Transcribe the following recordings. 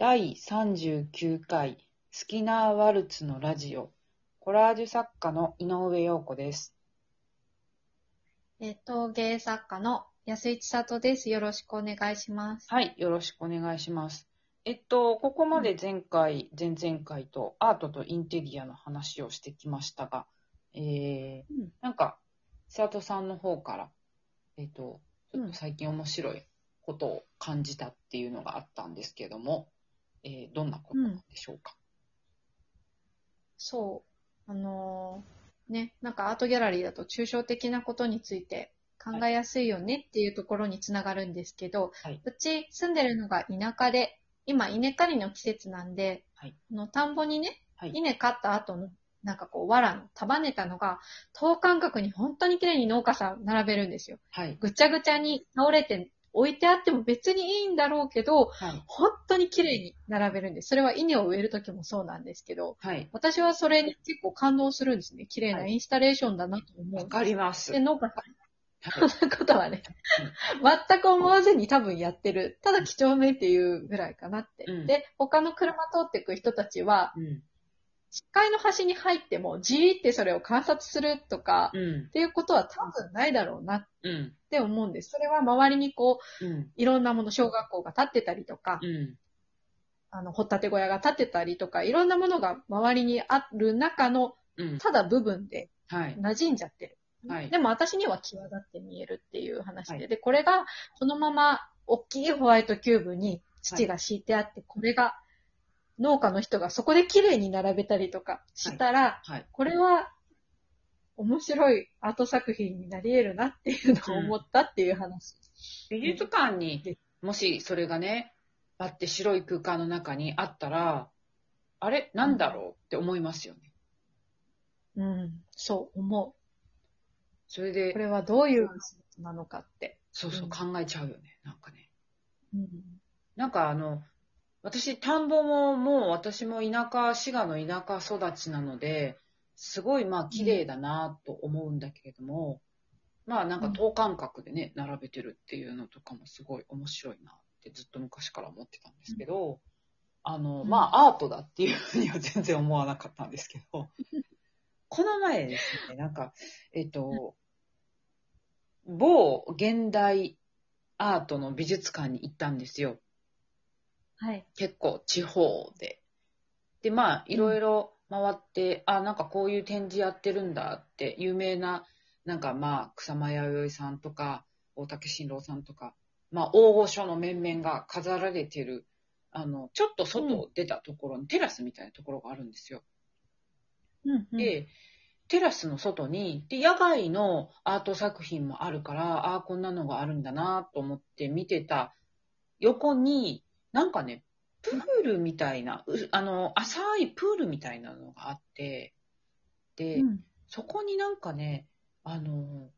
第39回スキナーワルツのラジオコラージュ作家の井上陽子です。えー陶芸作家の安井千里です。よろしくお願いします。はい、よろしくお願いします。えっと、ここまで前回、前々回とアートとインテリアの話をしてきましたが、えー、うんなんか、千里さんの方から、えっと、ちょっと最近面白いことを感じたっていうのがあったんですけども、えーどんなことなんでしょうか？そう。あのーね、なんかアートギャラリーだと抽象的なことについて考えやすいよねっていうところにつながるんですけど、はいうち住んでるのが田舎で、今稲刈りの季節なんで、はいあの田んぼにね、はい稲刈った後のなんかこう、藁の束ねたのが、等間隔に本当に綺麗に農家さん並べるんですよ。はい。ぐちゃぐちゃに倒れて置いてあっても別にいいんだろうけど、はい。本当に綺麗に並べるんです。それは稲を植える時もそうなんですけど、はい。私はそれに結構感動するんですね。綺麗なインスタレーションだなと思う。わかります。で、農家さはいん、そんなことはね、全く思わずに多分やってる。ただ几帳面っていうぐらいかなって。うんで、他の車通ってく人たちは、うん。視界の端に入ってもじーってそれを観察するとか、うんっ。ていうことは多分ないだろうなっうん。て思うんです。それは周りにこう、うん。いろんなもの、小学校が建ってたりとか、うん。あの、掘ったて小屋が建ってたりとか、いろんなものが周りにある中の、うん。ただ部分ではい。馴染んじゃってる。はいでも私には際立って見えるっていう話で、はいで、これがこのまま大きいホワイトキューブに土が敷いてあって、これが農家の人がそこで綺麗に並べたりとかしたら、はい。これは面白いアート作品になり得るなっていうのを思ったっていう話。美術館に、もしそれがね、あって白い空間の中にあったら、あれ？なんだろうって思いますよね。うん、そう思う。それでこ、れはどういうなのかって。そうそう考えちゃうよね。なんかね。うんなんかあの、私、田んぼももう私も田舎、滋賀の田舎育ちなので、すごいまあ綺麗だなと思うんだけれども、まあなんか等間隔でね、並べてるっていうのとかもすごい面白いなってずっと昔から思ってたんですけど、あの、うんまあアートだっていうふうには全然思わなかったんですけど、この前ですね、なんか、えっと、某現代アートの美術館に行ったんですよ。はい。結構地方で。で、まあ、いろいろ回って、あ、なんかこういう展示やってるんだって、有名な、なんかまあ、草間彌生さんとか、大竹新郎さんとか、まあ、大御所の面々が飾られてる、あの、ちょっと外出たところに、テラスみたいなところがあるんですよ。うんうん、で、テラスの外に、で、野外のアート作品もあるから、ああ、こんなのがあるんだなと思って見てた横に、なんかね、プールみたいな、うあの、浅いプールみたいなのがあって、で、うん。そこになんかね、あの、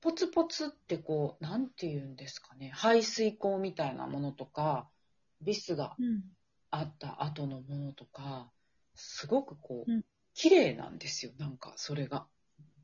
ポツポツってこう、なんて言うんですかね、排水口みたいなものとか、ビスがうん。あった後のものとか、すごくこう、うん。綺麗なんですよ、なんかそれが。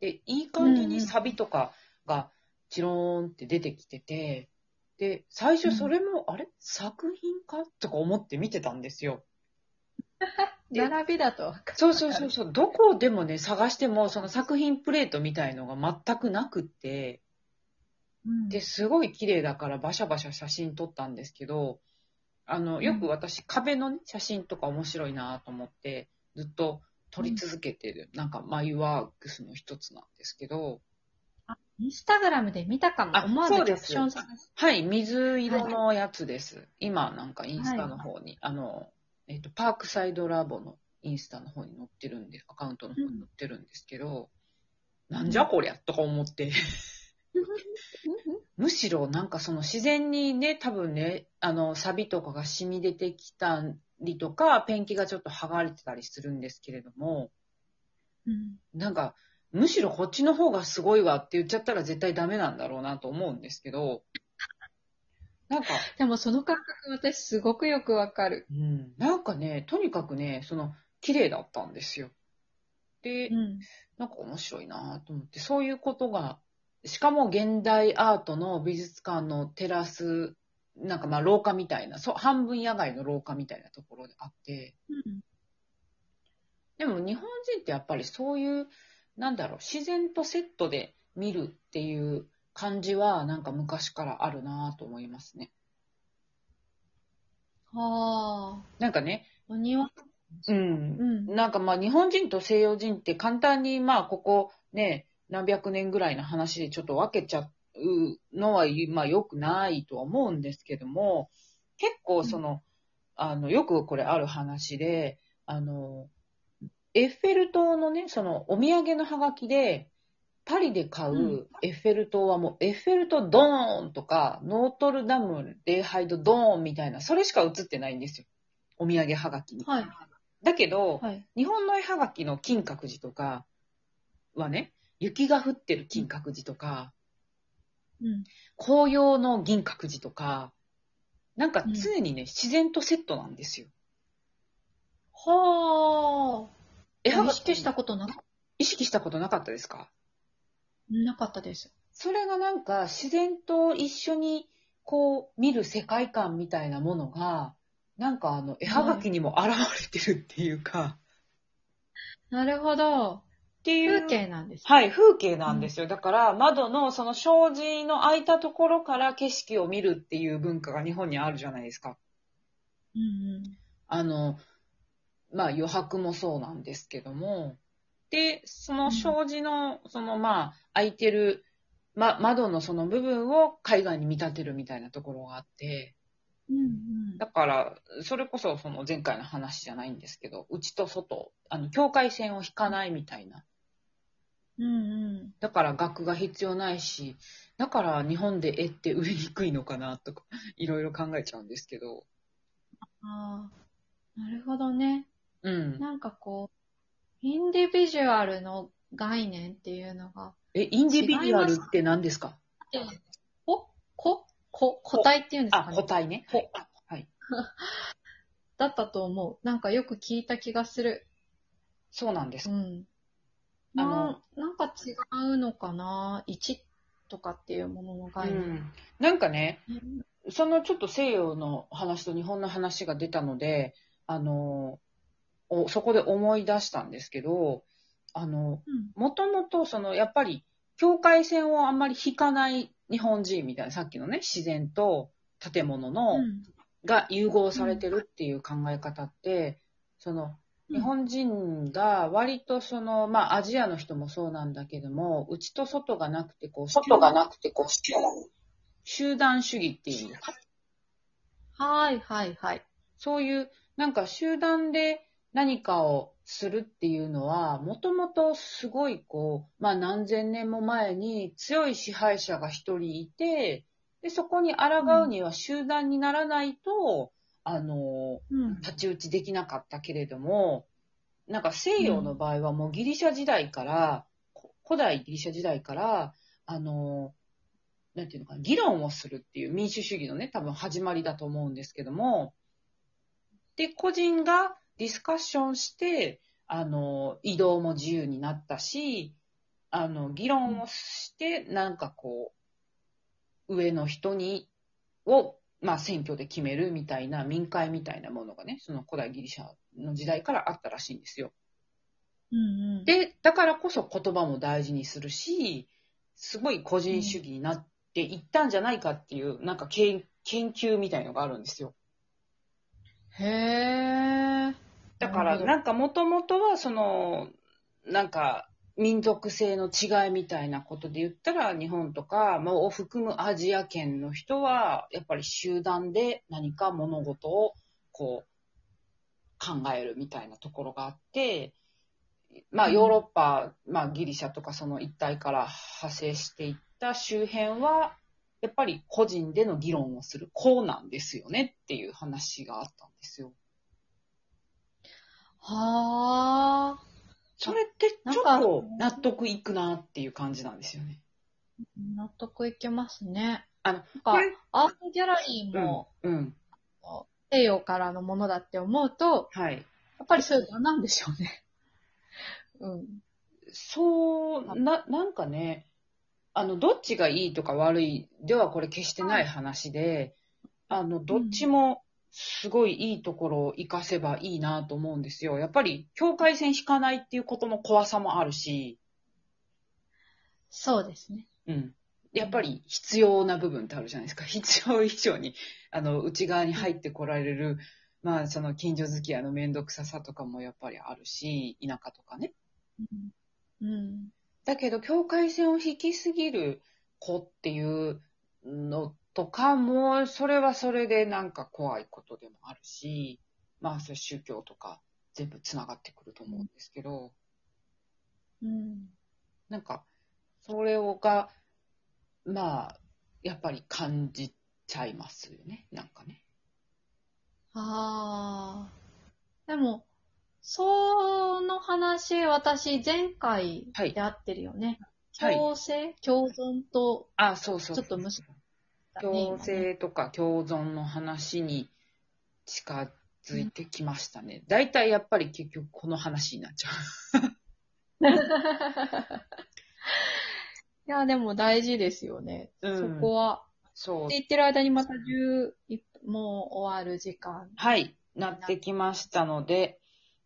で、いい感じにサビとかがチローンって出てきてて、で、最初それも、あれ？作品かとか思って見てたんですよ。で並びだと。そうそうそうそう、どこでもね、探しても、その作品プレートみたいのが全くなくって、うん。で、すごい綺麗だからバシャバシャ写真撮ったんですけど、あの、よく私、壁のね、写真とか面白いなと思って、ずっと撮り続けてる、なんか、眉ワークスの一つなんですけど、インスタグラムで見たかも。あ思わずそうですキャプション探す。はい、水色のやつです。今、なんかインスタの方に、あの、えっと、パークサイドラボのインスタの方に載ってるんで、アカウントの方に載ってるんですけど、なんじゃこりゃとか思って。むしろなんかその自然にね、多分ね、あの、サビとかが染み出てきたりとか、ペンキがちょっと剥がれてたりするんですけれども、うんなんか、むしろこっちの方がすごいわって言っちゃったら絶対ダメなんだろうなと思うんですけど、なんか、でもその感覚私すごくよくわかる。うん、なんかね、とにかくね、その、綺麗だったんですよ。で、うん。なんか面白いなと思って、そういうことが、しかも現代アートの美術館のテラスなんかまあ廊下みたいな、そう、半分野外の廊下みたいなところであって、うん。でも日本人ってやっぱりそういう、なんだろう、自然とセットで見るっていう感じは、なんか昔からあるなぁと思いますね。はなんかね、あ。お庭？うんう。ん。なんかまあ日本人と西洋人って簡単にまあここね、何百年ぐらいの話でちょっと分けちゃうのはまあ良くないとは思うんですけども、結構その、あの、よくこれある話で、あの、エッフェル塔のね、そのお土産のハガキで、パリで買うエッフェル塔はもう、エッフェル塔ドーンとか、ノートルダム礼拝堂ドーンみたいな、それしか写ってないんですよ。お土産ハガキに。はい。だけど、はい。日本の絵はがきの金閣寺とかはね、雪が降ってる金閣寺とか、うん。紅葉の銀閣寺とか、なんか常にね、自然とセットなんですよ。はあ。絵はがき意識したことな意識したことなかったですか？なかったです。それがなんか自然と一緒にこう見る世界観みたいなものが、なんかあの絵はがきにも現れてるっていうか、なるほど。っていう。風景なんです。はい、風景なんですよ。だから、窓のその障子の開いたところから景色を見るっていう文化が日本にあるじゃないですか。うんうん。あの、まあ余白もそうなんですけども、で、その障子の、そのまあ開いてる、ま、窓のその部分を海岸に見立てるみたいなところがあって、うんうんだから、それこそその前回の話じゃないんですけど、内と外、あの、境界線を引かないみたいな。うんうん。だから額が必要ないし、だから日本で絵って売りにくいのかなとか、いろいろ考えちゃうんですけど。ああ。なるほどね。うん。なんかこう、インディビジュアルの概念っていうのが、え、インディビジュアルって何ですか？こ、こ、こ、個体っていうんですあ、かね？個。体ね。ほはい。だったと思う。なんかよく聞いた気がする。そうなんですう。ん。あのななんか違うのかな ?1 とかっていうもののう概念。ん。なんかね、うんそのちょっと西洋の話と日本の話が出たので、あの、おそこで思い出したんですけど、あの、もともとそのやっぱり境界線をあんまり引かない日本人みたいな、さっきのね、自然と建物の、うん。が融合されてるっていう考え方って、その日本人が割とその、まあアジアの人もそうなんだけども、内と外がなくてこう、外がなくてこう、集団主義っていうはいはいはい。そういう、なんか集団で何かをするっていうのは、もともとすごいこう、まあ何千年も前に強い支配者が一人いて、で、そこに抗うには集団にならないと、あの、うん。太刀打ちできなかったけれども、なんか西洋の場合はもうギリシャ時代から、こ古代ギリシャ時代から、あの、なんていうのかな、議論をするっていう民主主義のね、多分始まりだと思うんですけども、で、個人がディスカッションして、あの、移動も自由になったし、あの、議論をして、なんかこう、上の人に、を、まあ選挙で決めるみたいな民会みたいなものがね、その古代ギリシャの時代からあったらしいんですよ。うんうん。で、だからこそ言葉も大事にするし、すごい個人主義になっていったんじゃないかっていう、なんか研研究みたいのがあるんですよ。へえ。だから、なんかもともとはその、なんか民族性の違いみたいなことで言ったら、日本とか、まあ、を含むアジア圏の人は、やっぱり集団で何か物事をこう考えるみたいなところがあって、まあうんヨーロッパ、まあギリシャとかその一帯から派生していった周辺は、やっぱり個人での議論をする、こうなんですよねっていう話があったんですよ。はあ。それってちょっと納得いくなっていう感じなんですよね。納得いけますね。あの、なんかアートギャラリーもうん、うん。西洋からのものだって思うと、はい。やっぱりそういうのなんでしょうね。うん。そう、な、なんかね、あの、どっちがいいとか悪いではこれ決してない話で、あの、どっちもすごいいいところを活かせばいいなと思うんですよ。やっぱり境界線引かないっていうことの怖さもあるし、そうですね。うん。やっぱり必要な部分ってあるじゃないですか。必要以上に、あの、内側に入ってこられる、まあ、その近所付き合いのめんどくささとかもやっぱりあるし、田舎とかね。うん。だけど、境界線を引きすぎる子っていうのとかも、それはそれでなんか怖いことでもあるし、まあ、それ宗教とか全部つながってくると思うんですけど、うん。なんか、それをが、まあ、やっぱり感じちゃいますよね、なんかね。ああ。でも、その話、私、前回はいで合ってるよね。はい共生、共存と、あ、そうそうちょっとむし共生とか共存の話に近づいてきましたね。大体やっぱり結局この話になっちゃ いや、でも大事ですよね。う。うん、そこは。そうって。言ってる間にまた11もう終わる時間。はい、なってきましたので、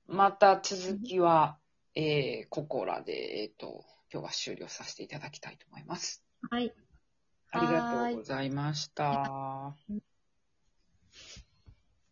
また続きは、えー、ここらで、えっ、と、今日は終了させていただきたいと思います。はい。ありがとうございました。